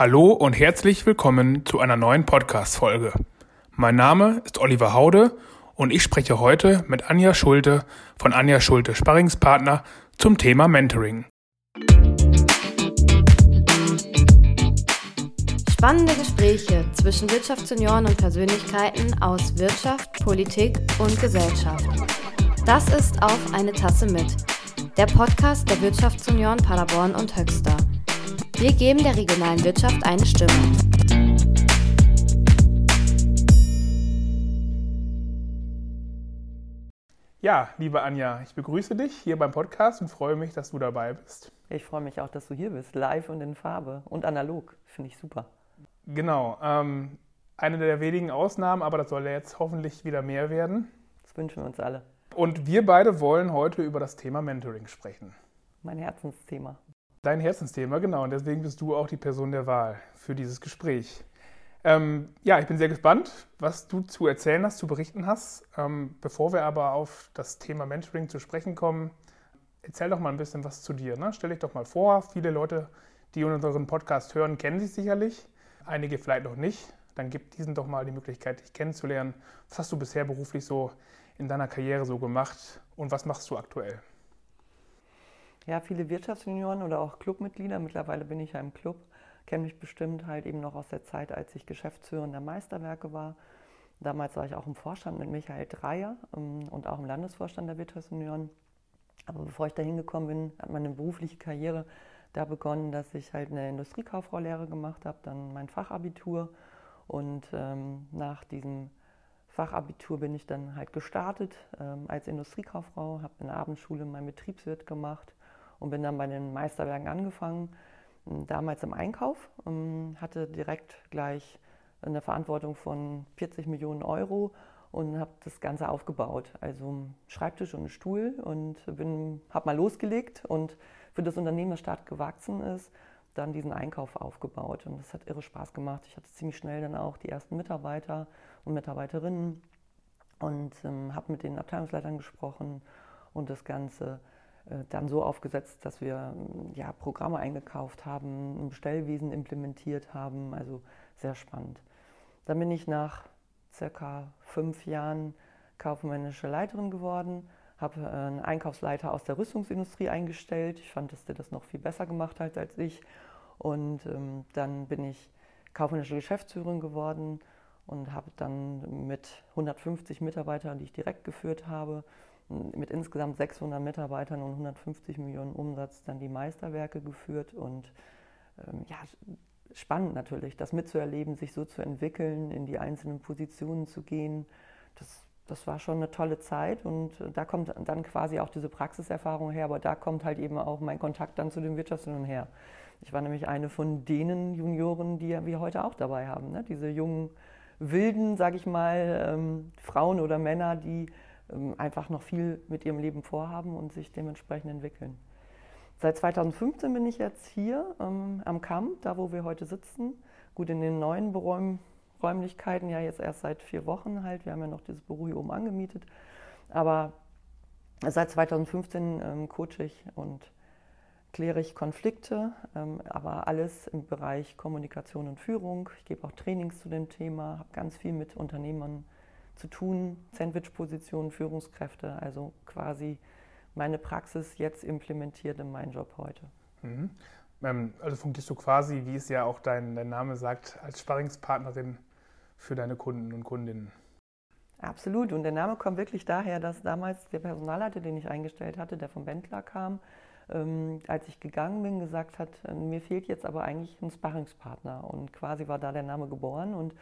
Hallo und herzlich willkommen zu einer neuen Podcast-Folge. Mein Name ist Oliver Haude und ich spreche heute mit Anja Schulte von Anja Schulte Sparringspartner zum Thema Mentoring. Spannende Gespräche zwischen Wirtschaftsjunioren und Persönlichkeiten aus Wirtschaft, Politik und Gesellschaft. Das ist auf eine Tasse mit. Der Podcast der Wirtschaftsjunioren Paderborn und Höxter. Wir geben der regionalen Wirtschaft eine Stimme. Ja, liebe Anja, ich begrüße dich hier beim Podcast und freue mich, dass du dabei bist. Ich freue mich auch, dass du hier bist, live und in Farbe und analog. Finde ich super. Genau, ähm, eine der wenigen Ausnahmen, aber das soll ja jetzt hoffentlich wieder mehr werden. Das wünschen wir uns alle. Und wir beide wollen heute über das Thema Mentoring sprechen. Mein Herzensthema. Dein Herzensthema, genau. Und deswegen bist du auch die Person der Wahl für dieses Gespräch. Ähm, ja, ich bin sehr gespannt, was du zu erzählen hast, zu berichten hast. Ähm, bevor wir aber auf das Thema Mentoring zu sprechen kommen, erzähl doch mal ein bisschen was zu dir. Ne? Stell dich doch mal vor. Viele Leute, die unseren Podcast hören, kennen dich sicherlich. Einige vielleicht noch nicht. Dann gib diesen doch mal die Möglichkeit, dich kennenzulernen. Was hast du bisher beruflich so in deiner Karriere so gemacht und was machst du aktuell? Ja, viele Wirtschaftsjunioren oder auch Clubmitglieder, mittlerweile bin ich ja im Club, kennen mich bestimmt halt eben noch aus der Zeit, als ich Geschäftsführer der Meisterwerke war. Damals war ich auch im Vorstand mit Michael Dreier ähm, und auch im Landesvorstand der Wirtschaftsjunioren. Aber bevor ich da hingekommen bin, hat meine berufliche Karriere da begonnen, dass ich halt eine Industriekauffrau-Lehre gemacht habe, dann mein Fachabitur und ähm, nach diesem Fachabitur bin ich dann halt gestartet ähm, als Industriekauffrau, habe in der Abendschule meinen Betriebswirt gemacht und bin dann bei den Meisterwerken angefangen, ähm, damals im Einkauf, ähm, hatte direkt gleich eine Verantwortung von 40 Millionen Euro und habe das Ganze aufgebaut. Also Schreibtisch und einen Stuhl und habe mal losgelegt und für das Unternehmen, das stark gewachsen ist, dann diesen Einkauf aufgebaut. Und das hat irre Spaß gemacht. Ich hatte ziemlich schnell dann auch die ersten Mitarbeiter und Mitarbeiterinnen und ähm, habe mit den Abteilungsleitern gesprochen und das Ganze dann so aufgesetzt, dass wir ja, Programme eingekauft haben, ein Bestellwesen implementiert haben. Also sehr spannend. Dann bin ich nach circa fünf Jahren kaufmännische Leiterin geworden, habe äh, einen Einkaufsleiter aus der Rüstungsindustrie eingestellt. Ich fand, dass der das noch viel besser gemacht hat als ich. Und ähm, dann bin ich kaufmännische Geschäftsführerin geworden und habe dann mit 150 Mitarbeitern, die ich direkt geführt habe, mit insgesamt 600 Mitarbeitern und 150 Millionen Umsatz dann die Meisterwerke geführt und ähm, ja, spannend natürlich, das mitzuerleben, sich so zu entwickeln, in die einzelnen Positionen zu gehen. Das, das war schon eine tolle Zeit und da kommt dann quasi auch diese Praxiserfahrung her, aber da kommt halt eben auch mein Kontakt dann zu den Wirtschaftsjunioren her. Ich war nämlich eine von denen Junioren, die wir heute auch dabei haben, ne? diese jungen, wilden, sage ich mal, ähm, Frauen oder Männer, die einfach noch viel mit ihrem Leben vorhaben und sich dementsprechend entwickeln. Seit 2015 bin ich jetzt hier ähm, am Kamm, da wo wir heute sitzen. Gut, in den neuen Beräum Räumlichkeiten, ja jetzt erst seit vier Wochen halt. Wir haben ja noch dieses Büro hier oben angemietet. Aber seit 2015 ähm, coache ich und kläre ich Konflikte, ähm, aber alles im Bereich Kommunikation und Führung. Ich gebe auch Trainings zu dem Thema, habe ganz viel mit Unternehmern zu tun, Sandwich-Positionen, Führungskräfte, also quasi meine Praxis jetzt implementiert in meinen Job heute. Mhm. Ähm, also fungierst du quasi, wie es ja auch dein, dein Name sagt, als Sparringspartnerin für deine Kunden und Kundinnen. Absolut. Und der Name kommt wirklich daher, dass damals der Personalleiter, den ich eingestellt hatte, der vom Bentler kam, ähm, als ich gegangen bin, gesagt hat, äh, mir fehlt jetzt aber eigentlich ein Sparringspartner. Und quasi war da der Name geboren. Und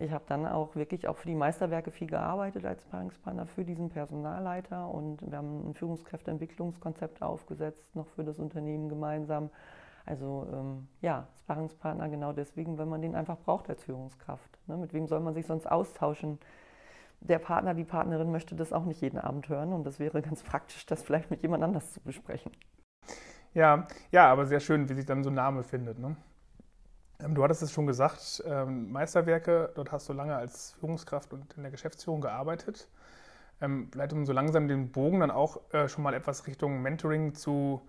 ich habe dann auch wirklich auch für die Meisterwerke viel gearbeitet als Sparringspartner für diesen Personalleiter und wir haben ein Führungskräfteentwicklungskonzept aufgesetzt, noch für das Unternehmen gemeinsam. Also ähm, ja, Sparringspartner genau deswegen, weil man den einfach braucht als Führungskraft. Ne? Mit wem soll man sich sonst austauschen? Der Partner, die Partnerin möchte das auch nicht jeden Abend hören und das wäre ganz praktisch, das vielleicht mit jemand anders zu besprechen. Ja, ja, aber sehr schön, wie sich dann so ein Name findet. Ne? Ähm, du hattest es schon gesagt, ähm, Meisterwerke, dort hast du lange als Führungskraft und in der Geschäftsführung gearbeitet. Ähm, vielleicht um so langsam den Bogen dann auch äh, schon mal etwas Richtung Mentoring zu,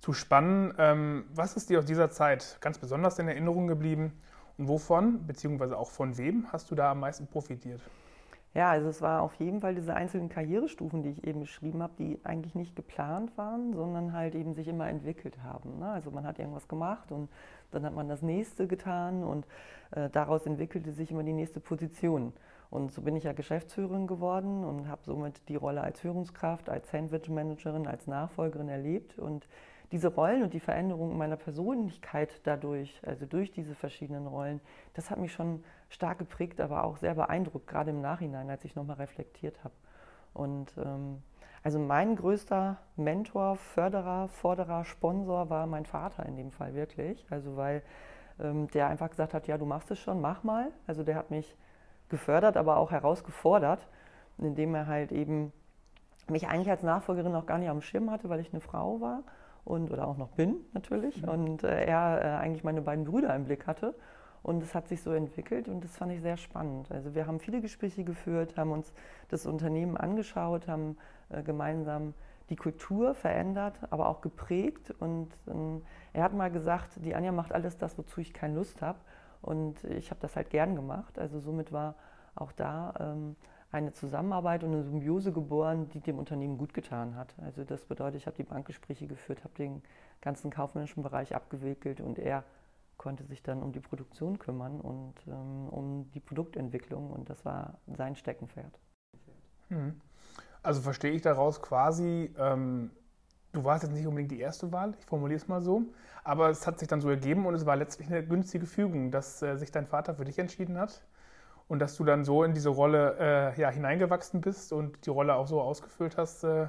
zu spannen. Was ist dir aus dieser Zeit ganz besonders in Erinnerung geblieben und wovon, beziehungsweise auch von wem, hast du da am meisten profitiert? Ja, also es war auf jeden Fall diese einzelnen Karrierestufen, die ich eben beschrieben habe, die eigentlich nicht geplant waren, sondern halt eben sich immer entwickelt haben. Ne? Also man hat irgendwas gemacht und dann hat man das nächste getan und äh, daraus entwickelte sich immer die nächste Position. Und so bin ich ja Geschäftsführerin geworden und habe somit die Rolle als Führungskraft, als Sandwich-Managerin, als Nachfolgerin erlebt. Und diese Rollen und die Veränderung meiner Persönlichkeit dadurch, also durch diese verschiedenen Rollen, das hat mich schon stark geprägt, aber auch sehr beeindruckt, gerade im Nachhinein, als ich nochmal reflektiert habe. Und ähm, also mein größter Mentor, Förderer, Forderer, Sponsor war mein Vater in dem Fall wirklich. Also weil ähm, der einfach gesagt hat, ja, du machst es schon, mach mal. Also der hat mich gefördert, aber auch herausgefordert, indem er halt eben mich eigentlich als Nachfolgerin auch gar nicht am Schirm hatte, weil ich eine Frau war und oder auch noch bin natürlich mhm. und äh, er äh, eigentlich meine beiden Brüder im Blick hatte und es hat sich so entwickelt und das fand ich sehr spannend. Also wir haben viele Gespräche geführt, haben uns das Unternehmen angeschaut, haben äh, gemeinsam die Kultur verändert, aber auch geprägt und ähm, er hat mal gesagt, die Anja macht alles das, wozu ich keine Lust habe und ich habe das halt gern gemacht. Also somit war auch da ähm, eine Zusammenarbeit und eine Symbiose geboren, die dem Unternehmen gut getan hat. Also das bedeutet, ich habe die Bankgespräche geführt, habe den ganzen kaufmännischen Bereich abgewickelt und er konnte sich dann um die Produktion kümmern und ähm, um die Produktentwicklung und das war sein Steckenpferd. Hm. Also verstehe ich daraus quasi, ähm, du warst jetzt nicht unbedingt die erste Wahl, ich formuliere es mal so, aber es hat sich dann so ergeben und es war letztlich eine günstige Fügung, dass äh, sich dein Vater für dich entschieden hat und dass du dann so in diese Rolle äh, ja, hineingewachsen bist und die Rolle auch so ausgefüllt hast, äh,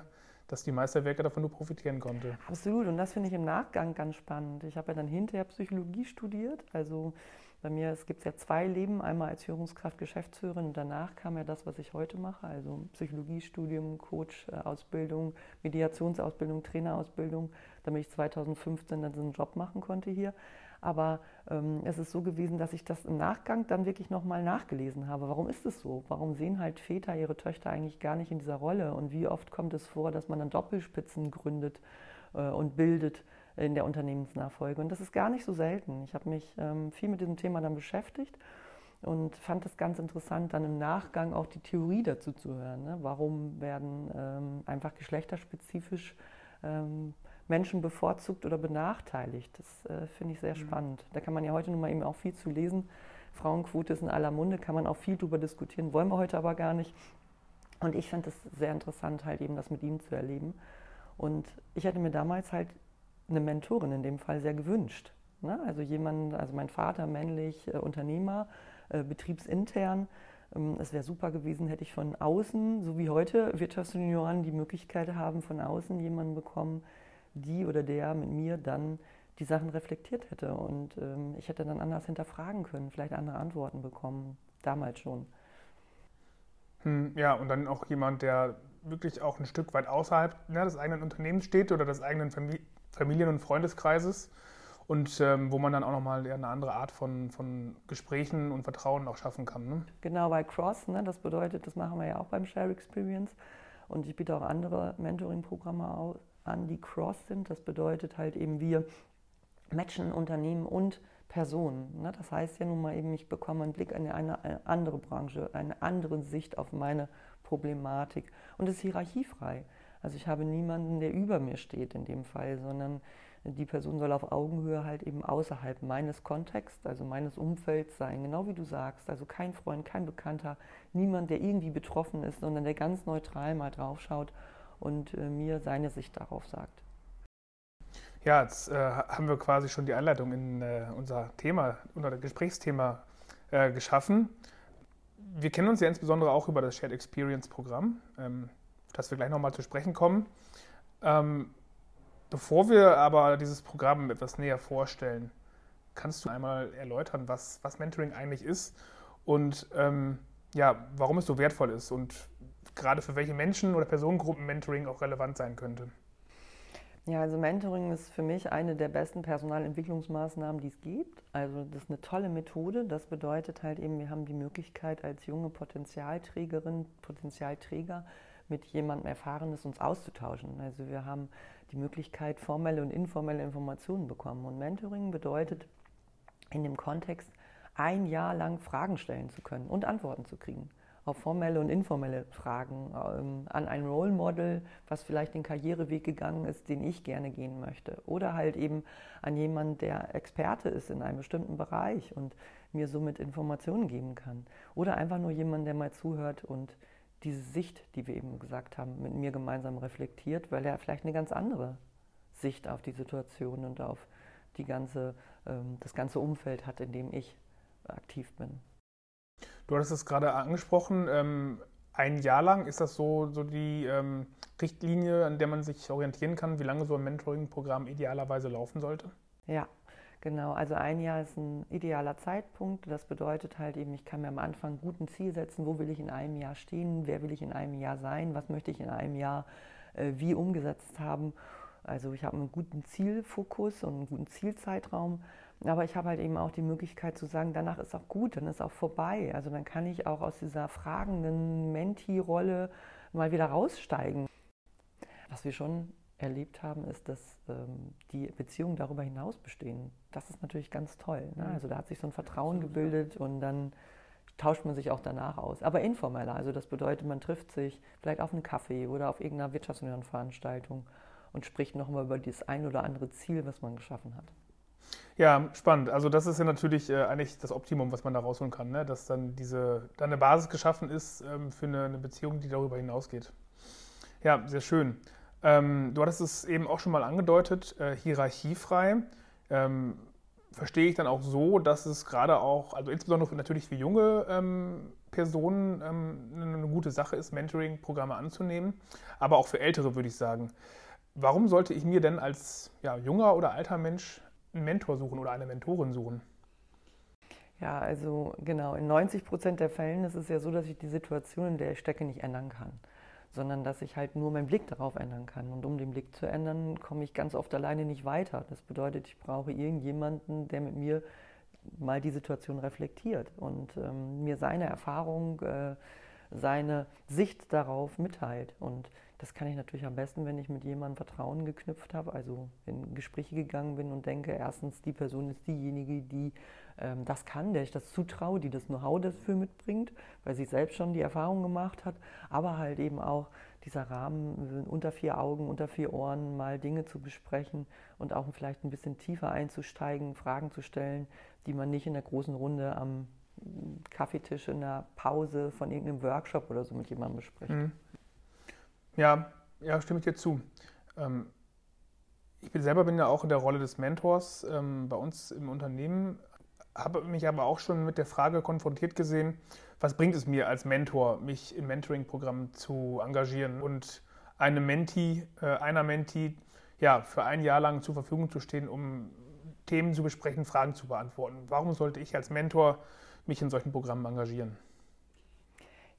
dass die Meisterwerke davon nur profitieren konnte. Absolut und das finde ich im Nachgang ganz spannend. Ich habe ja dann hinterher Psychologie studiert, also bei mir, es gibt ja zwei Leben, einmal als Führungskraft, Geschäftsführerin und danach kam ja das, was ich heute mache, also Psychologiestudium, Coach-Ausbildung, Mediationsausbildung, Trainerausbildung, damit ich 2015 dann so einen Job machen konnte hier. Aber ähm, es ist so gewesen, dass ich das im Nachgang dann wirklich nochmal nachgelesen habe. Warum ist es so? Warum sehen halt Väter ihre Töchter eigentlich gar nicht in dieser Rolle? Und wie oft kommt es vor, dass man dann Doppelspitzen gründet äh, und bildet? in der Unternehmensnachfolge. Und das ist gar nicht so selten. Ich habe mich ähm, viel mit diesem Thema dann beschäftigt und fand es ganz interessant, dann im Nachgang auch die Theorie dazu zu hören. Ne? Warum werden ähm, einfach geschlechterspezifisch ähm, Menschen bevorzugt oder benachteiligt? Das äh, finde ich sehr mhm. spannend. Da kann man ja heute nun mal eben auch viel zu lesen. Frauenquote ist in aller Munde, kann man auch viel drüber diskutieren, wollen wir heute aber gar nicht. Und ich fand es sehr interessant, halt eben das mit ihm zu erleben. Und ich hatte mir damals halt eine Mentorin in dem Fall sehr gewünscht. Ne? Also jemand, also mein Vater, männlich, äh, Unternehmer, äh, betriebsintern. Ähm, es wäre super gewesen, hätte ich von außen, so wie heute Wirtschaftsjunioren die Möglichkeit haben, von außen jemanden bekommen, die oder der mit mir dann die Sachen reflektiert hätte. Und ähm, ich hätte dann anders hinterfragen können, vielleicht andere Antworten bekommen, damals schon. Hm, ja, und dann auch jemand, der wirklich auch ein Stück weit außerhalb ne, des eigenen Unternehmens steht oder des eigenen Familien Familien- und Freundeskreises und ähm, wo man dann auch nochmal eine andere Art von, von Gesprächen und Vertrauen auch schaffen kann. Ne? Genau, bei Cross, ne, das bedeutet, das machen wir ja auch beim Share Experience und ich biete auch andere Mentoring-Programme an, die Cross sind. Das bedeutet halt eben, wir matchen Unternehmen und Personen. Ne? Das heißt ja nun mal eben, ich bekomme einen Blick in eine, eine andere Branche, eine andere Sicht auf meine Problematik und es ist hierarchiefrei. Also ich habe niemanden, der über mir steht in dem Fall, sondern die Person soll auf Augenhöhe halt eben außerhalb meines Kontexts, also meines Umfelds sein, genau wie du sagst. Also kein Freund, kein Bekannter, niemand, der irgendwie betroffen ist, sondern der ganz neutral mal draufschaut und äh, mir seine Sicht darauf sagt. Ja, jetzt äh, haben wir quasi schon die Einleitung in äh, unser Thema, unser Gesprächsthema äh, geschaffen. Wir kennen uns ja insbesondere auch über das Shared Experience Programm. Ähm, dass wir gleich nochmal zu sprechen kommen. Ähm, bevor wir aber dieses Programm etwas näher vorstellen, kannst du einmal erläutern, was, was Mentoring eigentlich ist und ähm, ja, warum es so wertvoll ist und gerade für welche Menschen oder Personengruppen Mentoring auch relevant sein könnte? Ja, also Mentoring ist für mich eine der besten Personalentwicklungsmaßnahmen, die es gibt. Also das ist eine tolle Methode. Das bedeutet halt eben, wir haben die Möglichkeit als junge Potenzialträgerin, Potenzialträger mit jemandem Erfahrenes uns auszutauschen. Also wir haben die Möglichkeit, formelle und informelle Informationen bekommen. Und Mentoring bedeutet in dem Kontext, ein Jahr lang Fragen stellen zu können und Antworten zu kriegen auf formelle und informelle Fragen, ähm, an ein Role Model, was vielleicht den Karriereweg gegangen ist, den ich gerne gehen möchte. Oder halt eben an jemanden, der Experte ist in einem bestimmten Bereich und mir somit Informationen geben kann. Oder einfach nur jemand, der mal zuhört und diese Sicht, die wir eben gesagt haben, mit mir gemeinsam reflektiert, weil er vielleicht eine ganz andere Sicht auf die Situation und auf die ganze, ähm, das ganze Umfeld hat, in dem ich aktiv bin. Du hattest es gerade angesprochen, ähm, ein Jahr lang ist das so, so die ähm, Richtlinie, an der man sich orientieren kann, wie lange so ein Mentoring-Programm idealerweise laufen sollte? Ja, genau. Also ein Jahr ist ein idealer Zeitpunkt. Das bedeutet halt eben, ich kann mir am Anfang gut ein Ziel setzen, wo will ich in einem Jahr stehen, wer will ich in einem Jahr sein, was möchte ich in einem Jahr äh, wie umgesetzt haben. Also ich habe einen guten Zielfokus und einen guten Zielzeitraum aber ich habe halt eben auch die Möglichkeit zu sagen, danach ist auch gut, dann ist auch vorbei. Also dann kann ich auch aus dieser fragenden Menti-Rolle mal wieder raussteigen. Was wir schon erlebt haben, ist, dass ähm, die Beziehungen darüber hinaus bestehen. Das ist natürlich ganz toll. Ne? Mhm. Also da hat sich so ein Vertrauen gebildet und dann tauscht man sich auch danach aus. Aber informeller, also das bedeutet, man trifft sich vielleicht auf einen Kaffee oder auf irgendeiner Wirtschaftsunion-Veranstaltung und spricht nochmal über das ein oder andere Ziel, was man geschaffen hat. Ja, spannend. Also das ist ja natürlich äh, eigentlich das Optimum, was man da rausholen kann, ne? dass dann diese dann eine Basis geschaffen ist ähm, für eine, eine, Beziehung, die darüber hinausgeht. Ja, sehr schön. Ähm, du hattest es eben auch schon mal angedeutet, äh, hierarchiefrei. Ähm, verstehe ich dann auch so, dass es gerade auch, also insbesondere natürlich für junge ähm, Personen ähm, eine gute Sache ist, Mentoring-Programme anzunehmen, aber auch für ältere würde ich sagen. Warum sollte ich mir denn als ja, junger oder alter Mensch einen Mentor suchen oder eine Mentorin suchen? Ja, also genau, in 90 Prozent der Fällen ist es ja so, dass ich die Situation, in der ich stecke, nicht ändern kann, sondern dass ich halt nur meinen Blick darauf ändern kann. Und um den Blick zu ändern, komme ich ganz oft alleine nicht weiter. Das bedeutet, ich brauche irgendjemanden, der mit mir mal die Situation reflektiert und ähm, mir seine Erfahrung, äh, seine Sicht darauf mitteilt. Und das kann ich natürlich am besten, wenn ich mit jemandem Vertrauen geknüpft habe, also in Gespräche gegangen bin und denke, erstens, die Person ist diejenige, die ähm, das kann, der ich das zutraue, die das Know-how dafür mitbringt, weil sie selbst schon die Erfahrung gemacht hat, aber halt eben auch dieser Rahmen unter vier Augen, unter vier Ohren mal Dinge zu besprechen und auch vielleicht ein bisschen tiefer einzusteigen, Fragen zu stellen, die man nicht in der großen Runde am Kaffeetisch in der Pause von irgendeinem Workshop oder so mit jemandem bespricht. Mhm. Ja, ja, stimme ich dir zu. Ähm, ich bin selber bin ja auch in der Rolle des Mentors ähm, bei uns im Unternehmen, habe mich aber auch schon mit der Frage konfrontiert gesehen, was bringt es mir als Mentor, mich im Mentoring-Programm zu engagieren und einem Menti, äh, einer Menti, ja, für ein Jahr lang zur Verfügung zu stehen, um Themen zu besprechen, Fragen zu beantworten. Warum sollte ich als Mentor mich in solchen Programmen engagieren?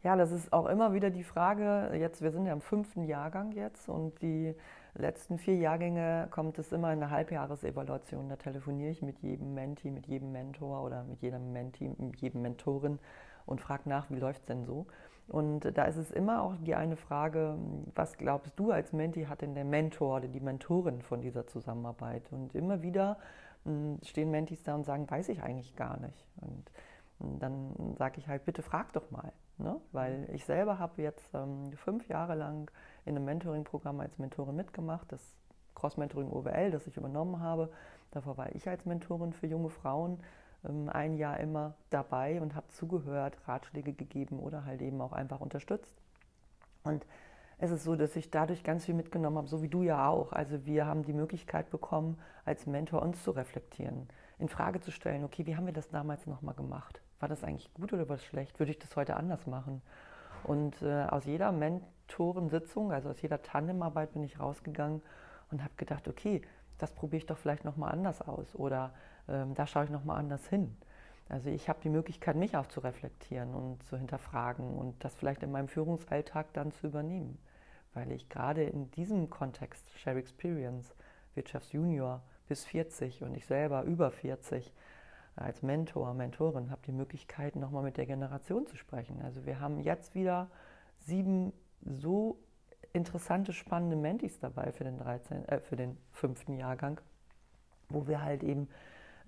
Ja, das ist auch immer wieder die Frage, jetzt, wir sind ja im fünften Jahrgang jetzt und die letzten vier Jahrgänge kommt es immer in eine Halbjahresevaluation. Da telefoniere ich mit jedem Menti, mit jedem Mentor oder mit jedem Menti, mit jedem Mentorin und frage nach, wie läuft es denn so? Und da ist es immer auch die eine Frage, was glaubst du als Menti hat denn der Mentor oder die Mentorin von dieser Zusammenarbeit? Und immer wieder hm, stehen Mentis da und sagen, weiß ich eigentlich gar nicht. Und dann sage ich halt, bitte frag doch mal. Ne? Weil ich selber habe jetzt ähm, fünf Jahre lang in einem Mentoring-Programm als Mentorin mitgemacht, das Cross-Mentoring OWL, das ich übernommen habe. Davor war ich als Mentorin für junge Frauen ähm, ein Jahr immer dabei und habe zugehört, Ratschläge gegeben oder halt eben auch einfach unterstützt. Und es ist so, dass ich dadurch ganz viel mitgenommen habe, so wie du ja auch. Also wir haben die Möglichkeit bekommen, als Mentor uns zu reflektieren, in Frage zu stellen, okay, wie haben wir das damals nochmal gemacht? War das eigentlich gut oder war das schlecht? Würde ich das heute anders machen? Und äh, aus jeder Mentorensitzung, also aus jeder Tandemarbeit bin ich rausgegangen und habe gedacht, okay, das probiere ich doch vielleicht nochmal anders aus oder ähm, da schaue ich nochmal anders hin. Also ich habe die Möglichkeit, mich auch zu reflektieren und zu hinterfragen und das vielleicht in meinem Führungsalltag dann zu übernehmen. Weil ich gerade in diesem Kontext, Share Experience, Wirtschaftsjunior bis 40 und ich selber über 40, als Mentor, Mentorin habe die Möglichkeit, nochmal mit der Generation zu sprechen. Also wir haben jetzt wieder sieben so interessante, spannende Mentis dabei für den, 13, äh, für den fünften Jahrgang, wo wir halt eben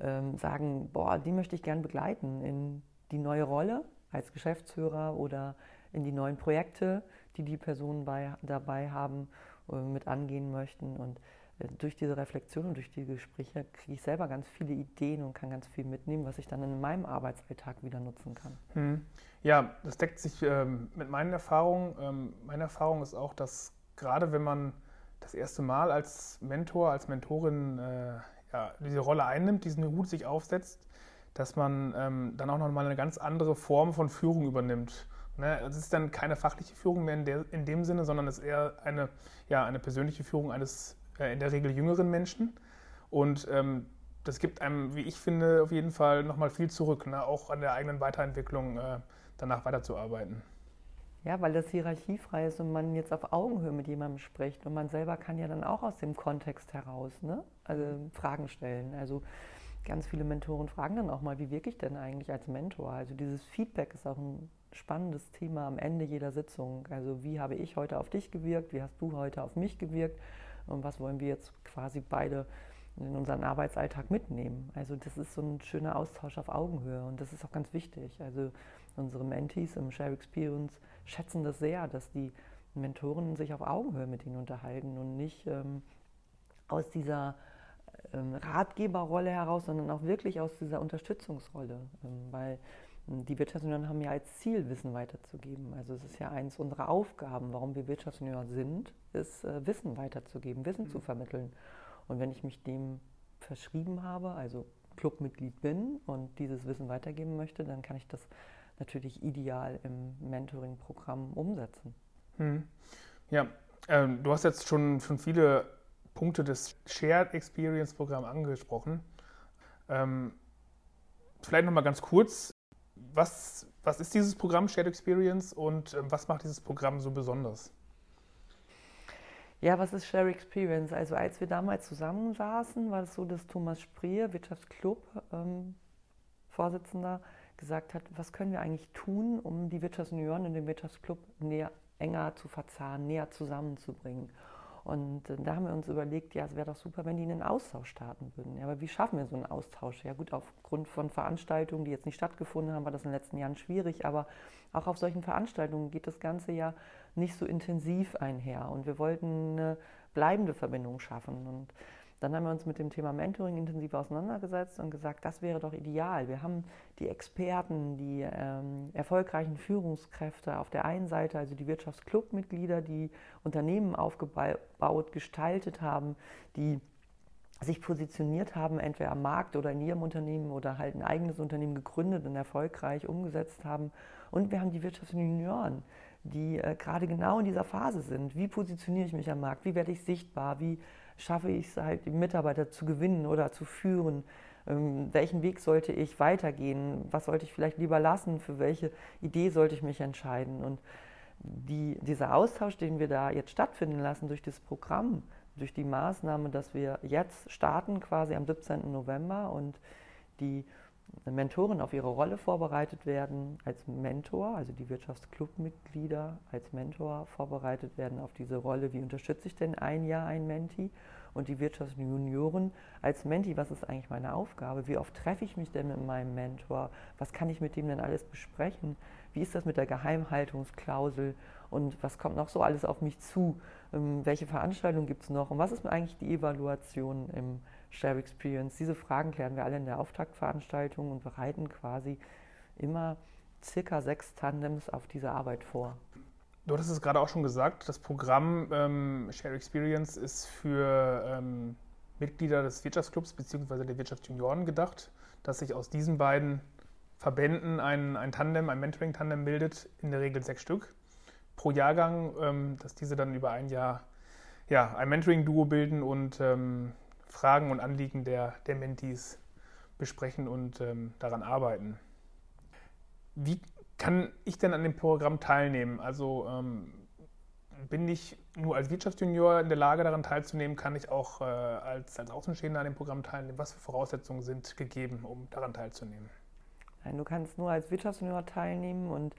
ähm, sagen, boah, die möchte ich gern begleiten in die neue Rolle als Geschäftsführer oder in die neuen Projekte, die die Personen bei, dabei haben, äh, mit angehen möchten. Und durch diese Reflexion und durch die Gespräche kriege ich selber ganz viele Ideen und kann ganz viel mitnehmen, was ich dann in meinem Arbeitsalltag wieder nutzen kann. Hm. Ja, das deckt sich ähm, mit meinen Erfahrungen. Ähm, meine Erfahrung ist auch, dass gerade wenn man das erste Mal als Mentor, als Mentorin äh, ja, diese Rolle einnimmt, diesen Hut sich aufsetzt, dass man ähm, dann auch nochmal eine ganz andere Form von Führung übernimmt. Ne? Es ist dann keine fachliche Führung mehr in, der, in dem Sinne, sondern es ist eher eine, ja, eine persönliche Führung eines in der Regel jüngeren Menschen. Und ähm, das gibt einem, wie ich finde, auf jeden Fall nochmal viel zurück, ne? auch an der eigenen Weiterentwicklung äh, danach weiterzuarbeiten. Ja, weil das hierarchiefrei ist und man jetzt auf Augenhöhe mit jemandem spricht und man selber kann ja dann auch aus dem Kontext heraus ne? also Fragen stellen. Also ganz viele Mentoren fragen dann auch mal, wie wirke ich denn eigentlich als Mentor? Also dieses Feedback ist auch ein spannendes Thema am Ende jeder Sitzung. Also wie habe ich heute auf dich gewirkt? Wie hast du heute auf mich gewirkt? Und was wollen wir jetzt quasi beide in unseren Arbeitsalltag mitnehmen? Also das ist so ein schöner Austausch auf Augenhöhe und das ist auch ganz wichtig. Also unsere Mentees im Share Experience schätzen das sehr, dass die Mentoren sich auf Augenhöhe mit ihnen unterhalten und nicht ähm, aus dieser ähm, Ratgeberrolle heraus, sondern auch wirklich aus dieser Unterstützungsrolle. Ähm, weil ähm, die Wirtschaftsunion haben ja als Ziel, Wissen weiterzugeben. Also es ist ja eines unserer Aufgaben, warum wir Wirtschaftsunion sind, ist äh, Wissen weiterzugeben, Wissen mhm. zu vermitteln. Und wenn ich mich dem verschrieben habe, also Clubmitglied bin und dieses Wissen weitergeben möchte, dann kann ich das natürlich ideal im Mentoring-Programm umsetzen. Hm. Ja, ähm, du hast jetzt schon, schon viele Punkte des Shared Experience Programms angesprochen. Ähm, vielleicht nochmal ganz kurz, was, was ist dieses Programm Shared Experience und ähm, was macht dieses Programm so besonders? Ja, was ist Share Experience? Also als wir damals zusammensaßen, war es so, dass Thomas Spree, Wirtschaftsclub ähm, Vorsitzender, gesagt hat, was können wir eigentlich tun, um die Wirtschaftsunion und den Wirtschaftsclub näher, enger zu verzahnen, näher zusammenzubringen. Und äh, da haben wir uns überlegt, ja, es wäre doch super, wenn die einen Austausch starten würden. Ja, aber wie schaffen wir so einen Austausch? Ja gut, aufgrund von Veranstaltungen, die jetzt nicht stattgefunden haben, war das in den letzten Jahren schwierig, aber auch auf solchen Veranstaltungen geht das Ganze ja nicht so intensiv einher. Und wir wollten eine bleibende Verbindung schaffen. Und dann haben wir uns mit dem Thema Mentoring intensiv auseinandergesetzt und gesagt, das wäre doch ideal. Wir haben die Experten, die ähm, erfolgreichen Führungskräfte auf der einen Seite, also die Wirtschaftsclubmitglieder, die Unternehmen aufgebaut, gestaltet haben, die sich positioniert haben, entweder am Markt oder in ihrem Unternehmen oder halt ein eigenes Unternehmen gegründet und erfolgreich umgesetzt haben. Und wir haben die Wirtschaftsjunioren, die äh, gerade genau in dieser Phase sind. Wie positioniere ich mich am Markt? Wie werde ich sichtbar? Wie schaffe ich es halt, die Mitarbeiter zu gewinnen oder zu führen? Ähm, welchen Weg sollte ich weitergehen? Was sollte ich vielleicht lieber lassen? Für welche Idee sollte ich mich entscheiden? Und die, dieser Austausch, den wir da jetzt stattfinden lassen durch das Programm, durch die Maßnahme, dass wir jetzt starten, quasi am 17. November und die Mentoren auf ihre Rolle vorbereitet werden als Mentor, also die Wirtschaftsclubmitglieder als Mentor vorbereitet werden auf diese Rolle. Wie unterstütze ich denn ein Jahr ein Menti? Und die Wirtschaftsjunioren als Menti, was ist eigentlich meine Aufgabe? Wie oft treffe ich mich denn mit meinem Mentor? Was kann ich mit dem denn alles besprechen? Wie ist das mit der Geheimhaltungsklausel? Und was kommt noch so alles auf mich zu? Ähm, welche Veranstaltungen gibt es noch? Und was ist eigentlich die Evaluation im Share Experience. Diese Fragen klären wir alle in der Auftaktveranstaltung und bereiten quasi immer circa sechs Tandems auf diese Arbeit vor. Du hattest es gerade auch schon gesagt, das Programm ähm, Share Experience ist für ähm, Mitglieder des Wirtschaftsclubs bzw. der Wirtschaftsjunioren gedacht, dass sich aus diesen beiden Verbänden ein, ein Tandem, ein Mentoring-Tandem bildet, in der Regel sechs Stück pro Jahrgang, ähm, dass diese dann über ein Jahr ja, ein Mentoring-Duo bilden und ähm, Fragen und Anliegen der, der Mentees besprechen und ähm, daran arbeiten. Wie kann ich denn an dem Programm teilnehmen? Also ähm, bin ich nur als Wirtschaftsjunior in der Lage, daran teilzunehmen? Kann ich auch äh, als, als Außenstehender an dem Programm teilnehmen? Was für Voraussetzungen sind gegeben, um daran teilzunehmen? Nein, du kannst nur als Wirtschaftsjunior teilnehmen und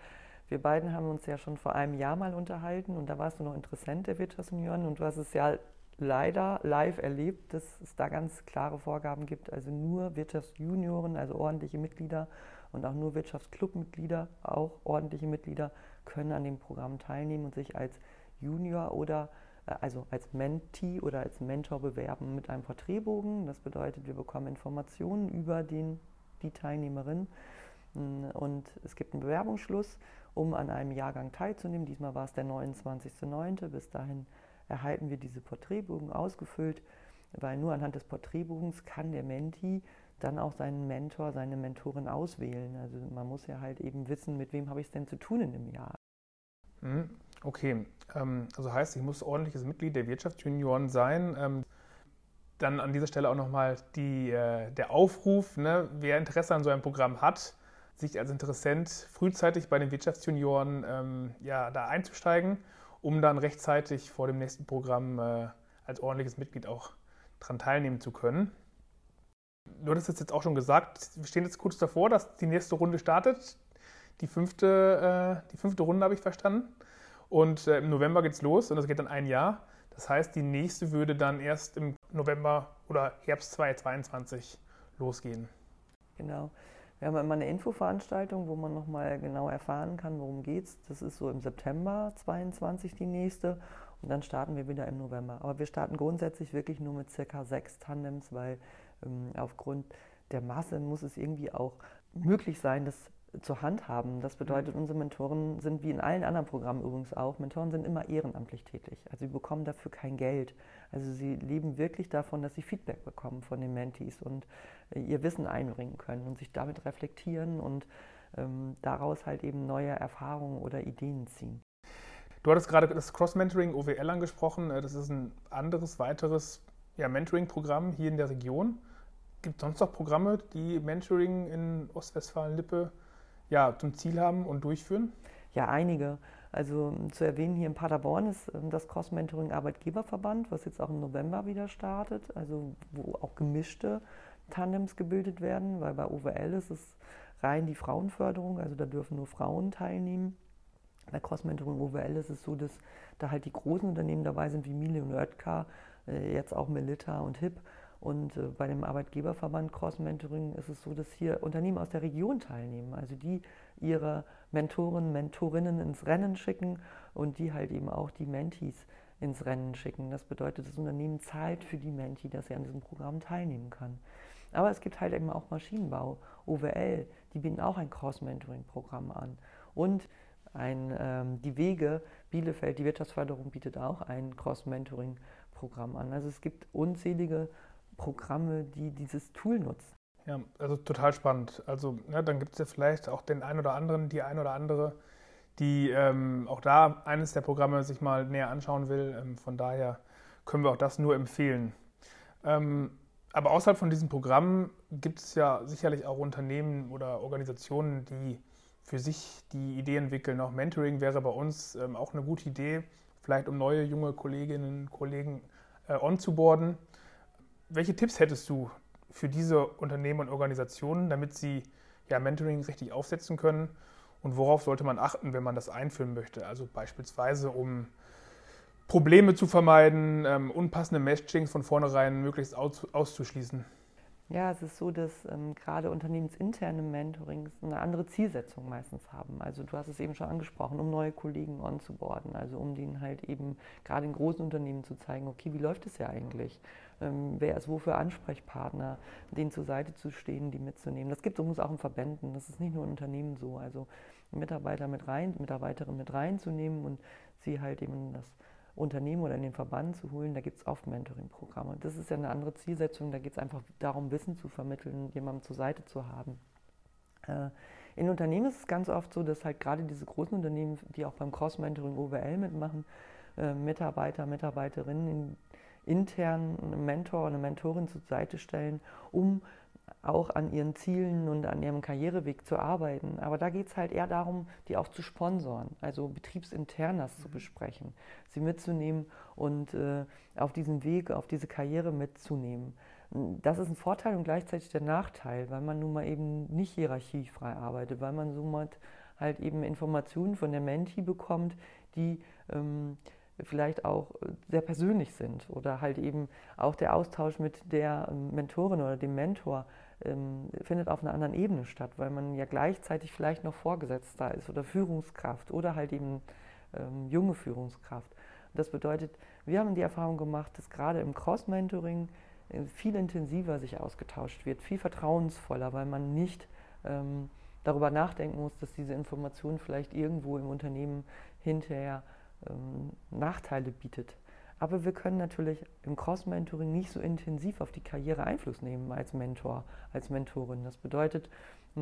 Wir beiden haben uns ja schon vor einem Jahr mal unterhalten und da warst du noch Interessent der Wirtschaftsunion und du hast es ja leider live erlebt, dass es da ganz klare Vorgaben gibt. Also nur Wirtschaftsjunioren, also ordentliche Mitglieder und auch nur Wirtschaftsclubmitglieder, auch ordentliche Mitglieder, können an dem Programm teilnehmen und sich als Junior oder äh, also als Mentee oder als Mentor bewerben mit einem Porträtbogen. Das bedeutet, wir bekommen Informationen über den, die Teilnehmerin mm, und es gibt einen Bewerbungsschluss, um an einem Jahrgang teilzunehmen. Diesmal war es der 29.09. Bis dahin erhalten wir diese Porträtbogen ausgefüllt, weil nur anhand des Porträtbogens kann der Menti dann auch seinen Mentor, seine Mentorin auswählen. Also man muss ja halt eben wissen, mit wem habe ich es denn zu tun in dem Jahr. Mhm. Okay, ähm, also heißt, ich muss ordentliches Mitglied der Wirtschaftsjunioren sein. Ähm, dann an dieser Stelle auch nochmal äh, der Aufruf, ne, wer Interesse an so einem Programm hat, sich als Interessent frühzeitig bei den Wirtschaftsjunioren ähm, ja, da einzusteigen, um dann rechtzeitig vor dem nächsten Programm äh, als ordentliches Mitglied auch daran teilnehmen zu können. Du hattest es jetzt auch schon gesagt, wir stehen jetzt kurz davor, dass die nächste Runde startet. Die fünfte, äh, die fünfte Runde habe ich verstanden. Und äh, im November geht es los und das geht dann ein Jahr. Das heißt, die nächste würde dann erst im November oder Herbst 2022 losgehen. Genau. Wir haben immer eine Infoveranstaltung, wo man nochmal genau erfahren kann, worum es. Das ist so im September 2022 die nächste und dann starten wir wieder im November. Aber wir starten grundsätzlich wirklich nur mit circa sechs Tandems, weil ähm, aufgrund der Masse muss es irgendwie auch möglich sein, das zur Hand haben. Das bedeutet, mhm. unsere Mentoren sind wie in allen anderen Programmen übrigens auch, Mentoren sind immer ehrenamtlich tätig. Also sie bekommen dafür kein Geld. Also sie leben wirklich davon, dass sie Feedback bekommen von den Mentees und ihr Wissen einbringen können und sich damit reflektieren und ähm, daraus halt eben neue Erfahrungen oder Ideen ziehen. Du hattest gerade das Cross-Mentoring OWL angesprochen. Äh, das ist ein anderes, weiteres ja, Mentoring-Programm hier in der Region. Gibt es sonst noch Programme, die Mentoring in Ostwestfalen-Lippe ja, zum Ziel haben und durchführen? Ja, einige. Also zu erwähnen hier in Paderborn ist ähm, das Cross-Mentoring Arbeitgeberverband, was jetzt auch im November wieder startet, also wo auch gemischte Tandems gebildet werden, weil bei OWL ist es rein die Frauenförderung, also da dürfen nur Frauen teilnehmen. Bei Cross-Mentoring OWL ist es so, dass da halt die großen Unternehmen dabei sind wie Miele und Oetker, äh, jetzt auch Melita und HIP und äh, bei dem Arbeitgeberverband Cross Mentoring ist es so, dass hier Unternehmen aus der Region teilnehmen, also die ihre Mentoren, Mentorinnen ins Rennen schicken und die halt eben auch die Mentees ins Rennen schicken. Das bedeutet, das Unternehmen zahlt für die Menti, dass er an diesem Programm teilnehmen kann. Aber es gibt halt eben auch Maschinenbau, OWL, die bieten auch ein Cross-Mentoring-Programm an. Und ein, ähm, die Wege, Bielefeld, die Wirtschaftsförderung bietet auch ein Cross-Mentoring-Programm an. Also es gibt unzählige Programme, die dieses Tool nutzen. Ja, also total spannend. Also ne, dann gibt es ja vielleicht auch den einen oder anderen, die ein oder andere, die ähm, auch da eines der Programme sich mal näher anschauen will. Ähm, von daher können wir auch das nur empfehlen. Ähm, aber außerhalb von diesen Programmen gibt es ja sicherlich auch Unternehmen oder Organisationen, die für sich die Idee entwickeln. Auch Mentoring wäre bei uns ähm, auch eine gute Idee, vielleicht um neue junge Kolleginnen und Kollegen äh, onzuboarden. Welche Tipps hättest du für diese Unternehmen und Organisationen, damit sie ja, Mentoring richtig aufsetzen können? Und worauf sollte man achten, wenn man das einführen möchte? Also beispielsweise, um Probleme zu vermeiden, ähm, unpassende Matchings von vornherein möglichst aus, auszuschließen. Ja, es ist so, dass ähm, gerade unternehmensinterne Mentorings eine andere Zielsetzung meistens haben. Also du hast es eben schon angesprochen, um neue Kollegen onzuboarden, also um denen halt eben gerade in großen Unternehmen zu zeigen, okay, wie läuft es ja eigentlich? Ähm, wer ist wofür Ansprechpartner, denen zur Seite zu stehen, die mitzunehmen. Das gibt es übrigens auch in Verbänden, das ist nicht nur in Unternehmen so. Also Mitarbeiter mit rein, Mitarbeiterinnen mit reinzunehmen und sie halt eben das Unternehmen oder in den Verband zu holen, da gibt es oft Mentoring-Programme. Das ist ja eine andere Zielsetzung, da geht es einfach darum, Wissen zu vermitteln, jemandem zur Seite zu haben. Äh, in Unternehmen ist es ganz oft so, dass halt gerade diese großen Unternehmen, die auch beim Cross-Mentoring OWL mitmachen, äh, Mitarbeiter, Mitarbeiterinnen intern einen Mentor, eine Mentorin zur Seite stellen, um auch an ihren Zielen und an ihrem Karriereweg zu arbeiten. Aber da geht es halt eher darum, die auch zu sponsoren, also betriebsinternas zu besprechen, sie mitzunehmen und äh, auf diesen Weg, auf diese Karriere mitzunehmen. Das ist ein Vorteil und gleichzeitig der Nachteil, weil man nun mal eben nicht hierarchiefrei arbeitet, weil man somit halt eben Informationen von der Menti bekommt, die ähm, vielleicht auch sehr persönlich sind oder halt eben auch der Austausch mit der ähm, Mentorin oder dem Mentor ähm, findet auf einer anderen Ebene statt, weil man ja gleichzeitig vielleicht noch Vorgesetzter ist oder Führungskraft oder halt eben ähm, junge Führungskraft. Das bedeutet, wir haben die Erfahrung gemacht, dass gerade im Cross-Mentoring äh, viel intensiver sich ausgetauscht wird, viel vertrauensvoller, weil man nicht ähm, darüber nachdenken muss, dass diese Information vielleicht irgendwo im Unternehmen hinterher ähm, Nachteile bietet. Aber wir können natürlich im Cross-Mentoring nicht so intensiv auf die Karriere Einfluss nehmen als Mentor, als Mentorin. Das bedeutet,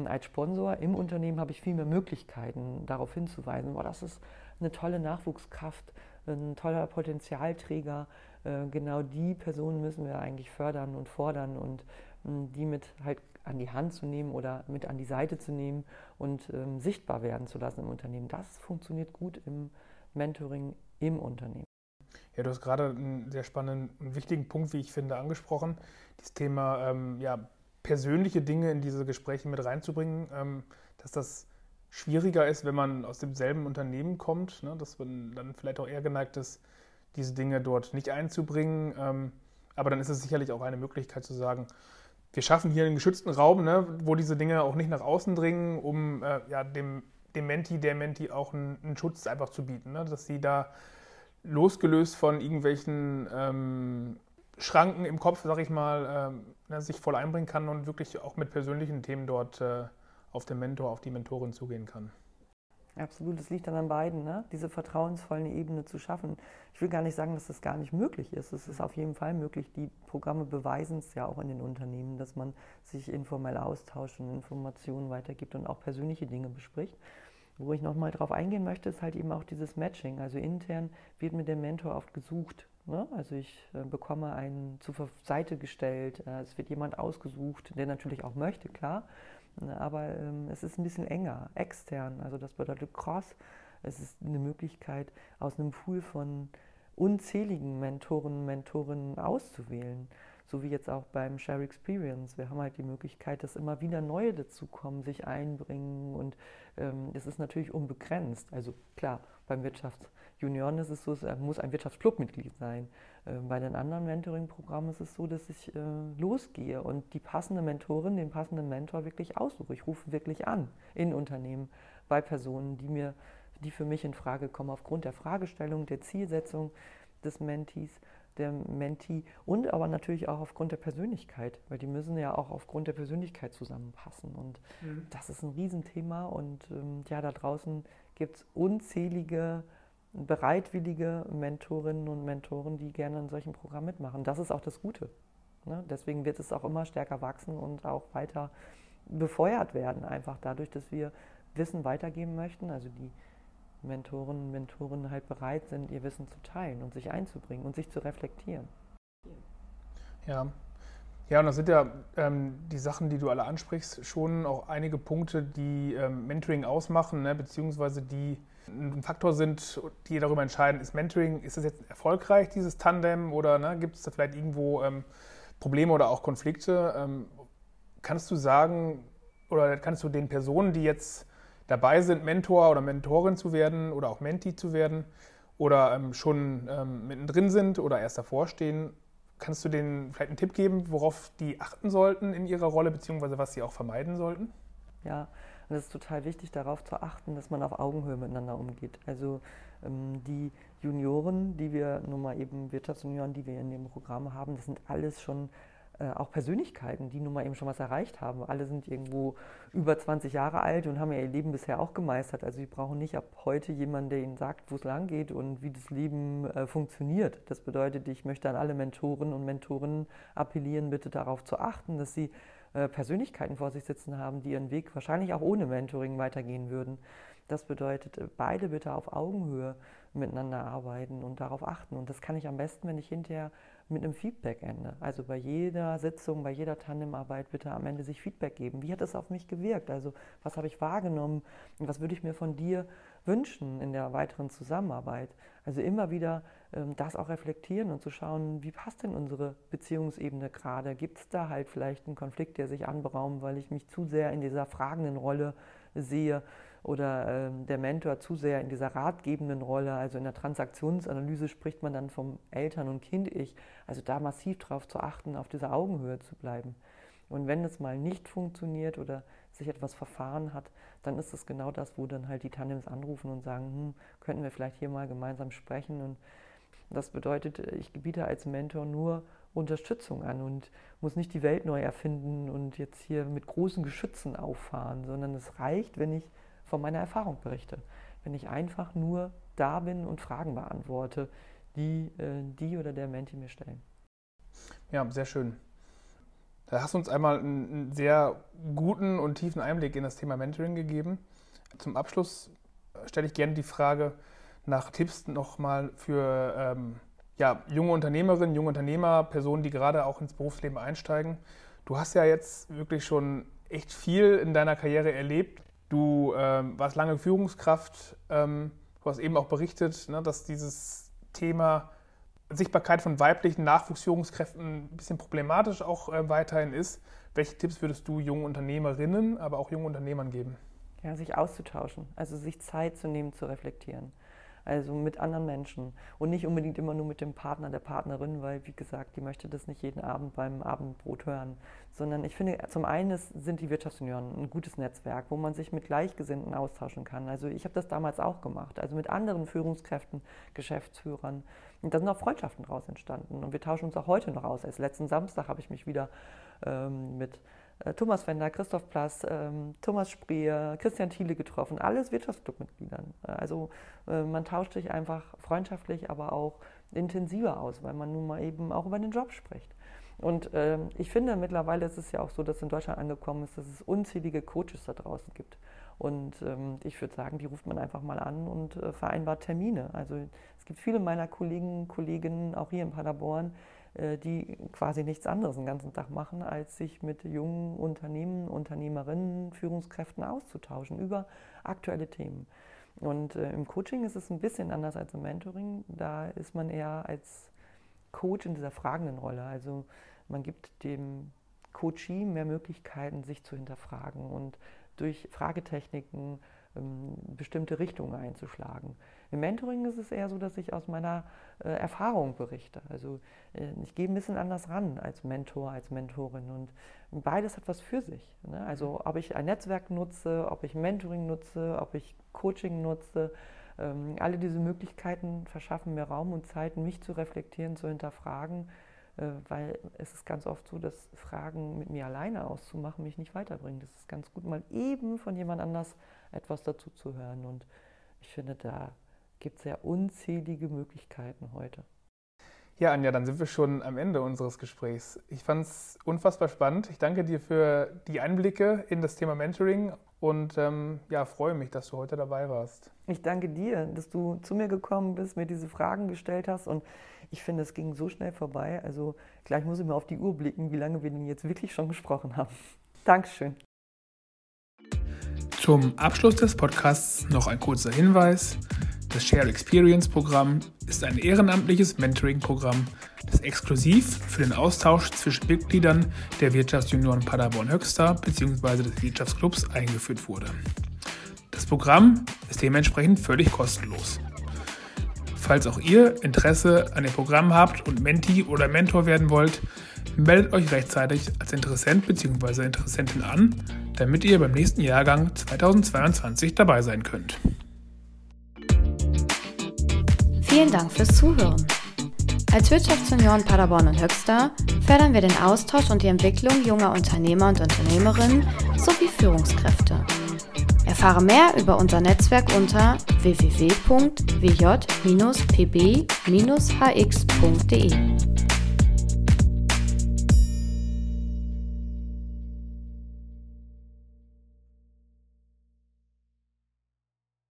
als Sponsor im Unternehmen habe ich viel mehr Möglichkeiten, darauf hinzuweisen, boah, das ist eine tolle Nachwuchskraft, ein toller Potenzialträger. Äh, genau die Personen müssen wir eigentlich fördern und fordern und hm, die mit halt an die Hand zu nehmen oder mit an die Seite zu nehmen und ähm, sichtbar werden zu lassen im Unternehmen. Das funktioniert gut im Mentoring im Unternehmen. Ja, du hast gerade einen sehr spannenden wichtigen Punkt, wie ich finde, angesprochen. Das Thema ähm, ja, persönliche Dinge in diese Gespräche mit reinzubringen, ähm, dass das schwieriger ist, wenn man aus demselben Unternehmen kommt, ne? dass man dann vielleicht auch eher geneigt ist, diese Dinge dort nicht einzubringen. Ähm, aber dann ist es sicherlich auch eine Möglichkeit zu sagen, wir schaffen hier einen geschützten Raum, ne, wo diese Dinge auch nicht nach außen dringen, um äh, ja, dem, dem Menti, der Menti auch einen, einen Schutz einfach zu bieten. Ne, dass sie da losgelöst von irgendwelchen ähm, Schranken im Kopf, sag ich mal, ähm, sich voll einbringen kann und wirklich auch mit persönlichen Themen dort äh, auf den Mentor, auf die Mentorin zugehen kann. Absolut, es liegt dann an beiden, ne? diese vertrauensvolle Ebene zu schaffen. Ich will gar nicht sagen, dass das gar nicht möglich ist. Es ist auf jeden Fall möglich. Die Programme beweisen es ja auch in den Unternehmen, dass man sich informell austauscht und Informationen weitergibt und auch persönliche Dinge bespricht. Wo ich nochmal drauf eingehen möchte, ist halt eben auch dieses Matching. Also intern wird mit dem Mentor oft gesucht. Ne? Also ich äh, bekomme einen zur Seite gestellt, äh, es wird jemand ausgesucht, der natürlich auch möchte, klar. Ne, aber ähm, es ist ein bisschen enger, extern. Also das bedeutet Cross. Es ist eine Möglichkeit, aus einem Pool von unzähligen Mentoren Mentorinnen auszuwählen. So wie jetzt auch beim Share Experience. Wir haben halt die Möglichkeit, dass immer wieder neue dazukommen, sich einbringen und ähm, es ist natürlich unbegrenzt. Also klar, beim Wirtschaftsjunioren ist es so, es muss ein Wirtschaftsclubmitglied sein. Äh, bei den anderen Mentoring-Programmen ist es so, dass ich äh, losgehe und die passende Mentorin, den passenden Mentor wirklich aussuche. Ich rufe wirklich an in Unternehmen bei Personen, die mir, die für mich in Frage kommen, aufgrund der Fragestellung, der Zielsetzung des Mentees, der Mentee und aber natürlich auch aufgrund der Persönlichkeit, weil die müssen ja auch aufgrund der Persönlichkeit zusammenpassen. Und mhm. das ist ein Riesenthema und ähm, ja, da draußen gibt es unzählige bereitwillige Mentorinnen und Mentoren, die gerne in solchen Programmen mitmachen. Das ist auch das Gute. Ne? Deswegen wird es auch immer stärker wachsen und auch weiter befeuert werden, einfach dadurch, dass wir Wissen weitergeben möchten, also die Mentoren und Mentorinnen halt bereit sind, ihr Wissen zu teilen und sich einzubringen und sich zu reflektieren. Ja, ja, und das sind ja ähm, die Sachen, die du alle ansprichst, schon auch einige Punkte, die ähm, Mentoring ausmachen, ne, beziehungsweise die ein Faktor sind, die darüber entscheiden, ist Mentoring, ist es jetzt erfolgreich, dieses Tandem, oder ne, gibt es da vielleicht irgendwo ähm, Probleme oder auch Konflikte? Ähm, kannst du sagen, oder kannst du den Personen, die jetzt dabei sind, Mentor oder Mentorin zu werden oder auch Menti zu werden oder ähm, schon ähm, mittendrin sind oder erst davor stehen, kannst du denen vielleicht einen Tipp geben, worauf die achten sollten in ihrer Rolle, beziehungsweise was sie auch vermeiden sollten? Ja, und es ist total wichtig, darauf zu achten, dass man auf Augenhöhe miteinander umgeht. Also ähm, die Junioren, die wir nun mal eben Wirtschaftsjunioren, die wir in dem Programm haben, das sind alles schon äh, auch Persönlichkeiten, die nun mal eben schon was erreicht haben. Alle sind irgendwo über 20 Jahre alt und haben ihr Leben bisher auch gemeistert. Also sie brauchen nicht ab heute jemanden, der ihnen sagt, wo es lang geht und wie das Leben äh, funktioniert. Das bedeutet, ich möchte an alle Mentoren und Mentorinnen appellieren, bitte darauf zu achten, dass sie äh, Persönlichkeiten vor sich sitzen haben, die ihren Weg wahrscheinlich auch ohne Mentoring weitergehen würden. Das bedeutet, äh, beide bitte auf Augenhöhe miteinander arbeiten und darauf achten. Und das kann ich am besten, wenn ich hinterher mit einem Feedback ende. Also bei jeder Sitzung, bei jeder Tandemarbeit bitte am Ende sich Feedback geben. Wie hat es auf mich gewirkt? Also was habe ich wahrgenommen? Und was würde ich mir von dir wünschen in der weiteren Zusammenarbeit? Also immer wieder ähm, das auch reflektieren und zu schauen, wie passt denn unsere Beziehungsebene gerade? Gibt es da halt vielleicht einen Konflikt, der sich anberaumt, weil ich mich zu sehr in dieser fragenden Rolle sehe? Oder äh, der Mentor zu sehr in dieser ratgebenden Rolle, also in der Transaktionsanalyse spricht man dann vom Eltern- und Kind-Ich, also da massiv darauf zu achten, auf dieser Augenhöhe zu bleiben. Und wenn es mal nicht funktioniert oder sich etwas verfahren hat, dann ist es genau das, wo dann halt die Tandems anrufen und sagen, hm, könnten wir vielleicht hier mal gemeinsam sprechen. Und das bedeutet, ich gebiete als Mentor nur Unterstützung an und muss nicht die Welt neu erfinden und jetzt hier mit großen Geschützen auffahren, sondern es reicht, wenn ich von meiner Erfahrung berichte, wenn ich einfach nur da bin und Fragen beantworte, die äh, die oder der Menti mir stellen. Ja, sehr schön. Da hast du uns einmal einen sehr guten und tiefen Einblick in das Thema Mentoring gegeben. Zum Abschluss stelle ich gerne die Frage nach Tipps nochmal für ähm, ja, junge Unternehmerinnen, junge Unternehmer, Personen, die gerade auch ins Berufsleben einsteigen. Du hast ja jetzt wirklich schon echt viel in deiner Karriere erlebt. Du ähm, warst lange Führungskraft. Ähm, du hast eben auch berichtet, ne, dass dieses Thema Sichtbarkeit von weiblichen Nachwuchsführungskräften ein bisschen problematisch auch äh, weiterhin ist. Welche Tipps würdest du jungen Unternehmerinnen, aber auch jungen Unternehmern geben? Ja, sich auszutauschen, also sich Zeit zu nehmen, zu reflektieren also mit anderen Menschen und nicht unbedingt immer nur mit dem Partner, der Partnerin, weil, wie gesagt, die möchte das nicht jeden Abend beim Abendbrot hören, sondern ich finde, zum einen sind die Wirtschaftsunion ein gutes Netzwerk, wo man sich mit Gleichgesinnten austauschen kann. Also ich habe das damals auch gemacht, also mit anderen Führungskräften, Geschäftsführern. Und da sind auch Freundschaften daraus entstanden und wir tauschen uns auch heute noch aus. Erst letzten Samstag habe ich mich wieder ähm, mit Thomas Wender, Christoph Plass, ähm, Thomas Spreer, Christian Thiele getroffen, alles Wirtschaftsclubmitgliedern. Äh, also äh, man tauscht sich einfach freundschaftlich, aber auch intensiver aus, weil man nun mal eben auch über den Job spricht. Und äh, ich finde, mittlerweile ist es ja auch so, dass in Deutschland angekommen ist, dass es unzählige Coaches da draußen gibt. Und ähm, ich würde sagen, die ruft man einfach mal an und äh, vereinbart Termine. Also es gibt viele meiner Kollegen, Kolleginnen, auch hier in Paderborn, äh, die quasi nichts anderes den ganzen Tag machen, als sich mit jungen Unternehmen, Unternehmerinnen, Führungskräften auszutauschen über aktuelle Themen. Und äh, im Coaching ist es ein bisschen anders als im Mentoring. Da ist man eher als Coach in dieser fragenden Rolle. Also man gibt dem Coachee mehr Möglichkeiten, sich zu hinterfragen und durch Fragetechniken bestimmte Richtungen einzuschlagen. Im Mentoring ist es eher so, dass ich aus meiner äh, Erfahrung berichte. Also äh, ich gehe ein bisschen anders ran als Mentor, als Mentorin und beides hat was für sich. Ne? Also ob ich ein Netzwerk nutze, ob ich Mentoring nutze, ob ich Coaching nutze, ähm, alle diese Möglichkeiten verschaffen mir Raum und Zeit, mich zu reflektieren, zu hinterfragen, äh, weil es ist ganz oft so, dass Fragen mit mir alleine auszumachen mich nicht weiterbringen. Das ist ganz gut, mal eben von jemand anders etwas dazu zu hören. Und ich finde, da gibt es ja unzählige Möglichkeiten heute. Ja, Anja, dann sind wir schon am Ende unseres Gesprächs. Ich fand es unfassbar spannend. Ich danke dir für die Einblicke in das Thema Mentoring und ähm, ja, freue mich, dass du heute dabei warst. Ich danke dir, dass du zu mir gekommen bist, mir diese Fragen gestellt hast und ich finde, es ging so schnell vorbei. Also gleich muss ich mal auf die Uhr blicken, wie lange wir denn jetzt wirklich schon gesprochen haben. Dankeschön. Zum Abschluss des Podcasts noch ein kurzer Hinweis. Das Share Experience Programm ist ein ehrenamtliches Mentoring-Programm, das exklusiv für den Austausch zwischen Mitgliedern der Wirtschaftsunion Paderborn-Höxter bzw. des Wirtschaftsclubs eingeführt wurde. Das Programm ist dementsprechend völlig kostenlos. Falls auch ihr Interesse an dem Programm habt und Menti oder Mentor werden wollt, meldet euch rechtzeitig als Interessent bzw. Interessentin an, damit ihr beim nächsten Jahrgang 2022 dabei sein könnt. Vielen Dank fürs Zuhören. Als Wirtschaftsunion Paderborn und Höxter fördern wir den Austausch und die Entwicklung junger Unternehmer und Unternehmerinnen sowie Führungskräfte. Erfahre mehr über unser Netzwerk unter www.wj-pb-hx.de.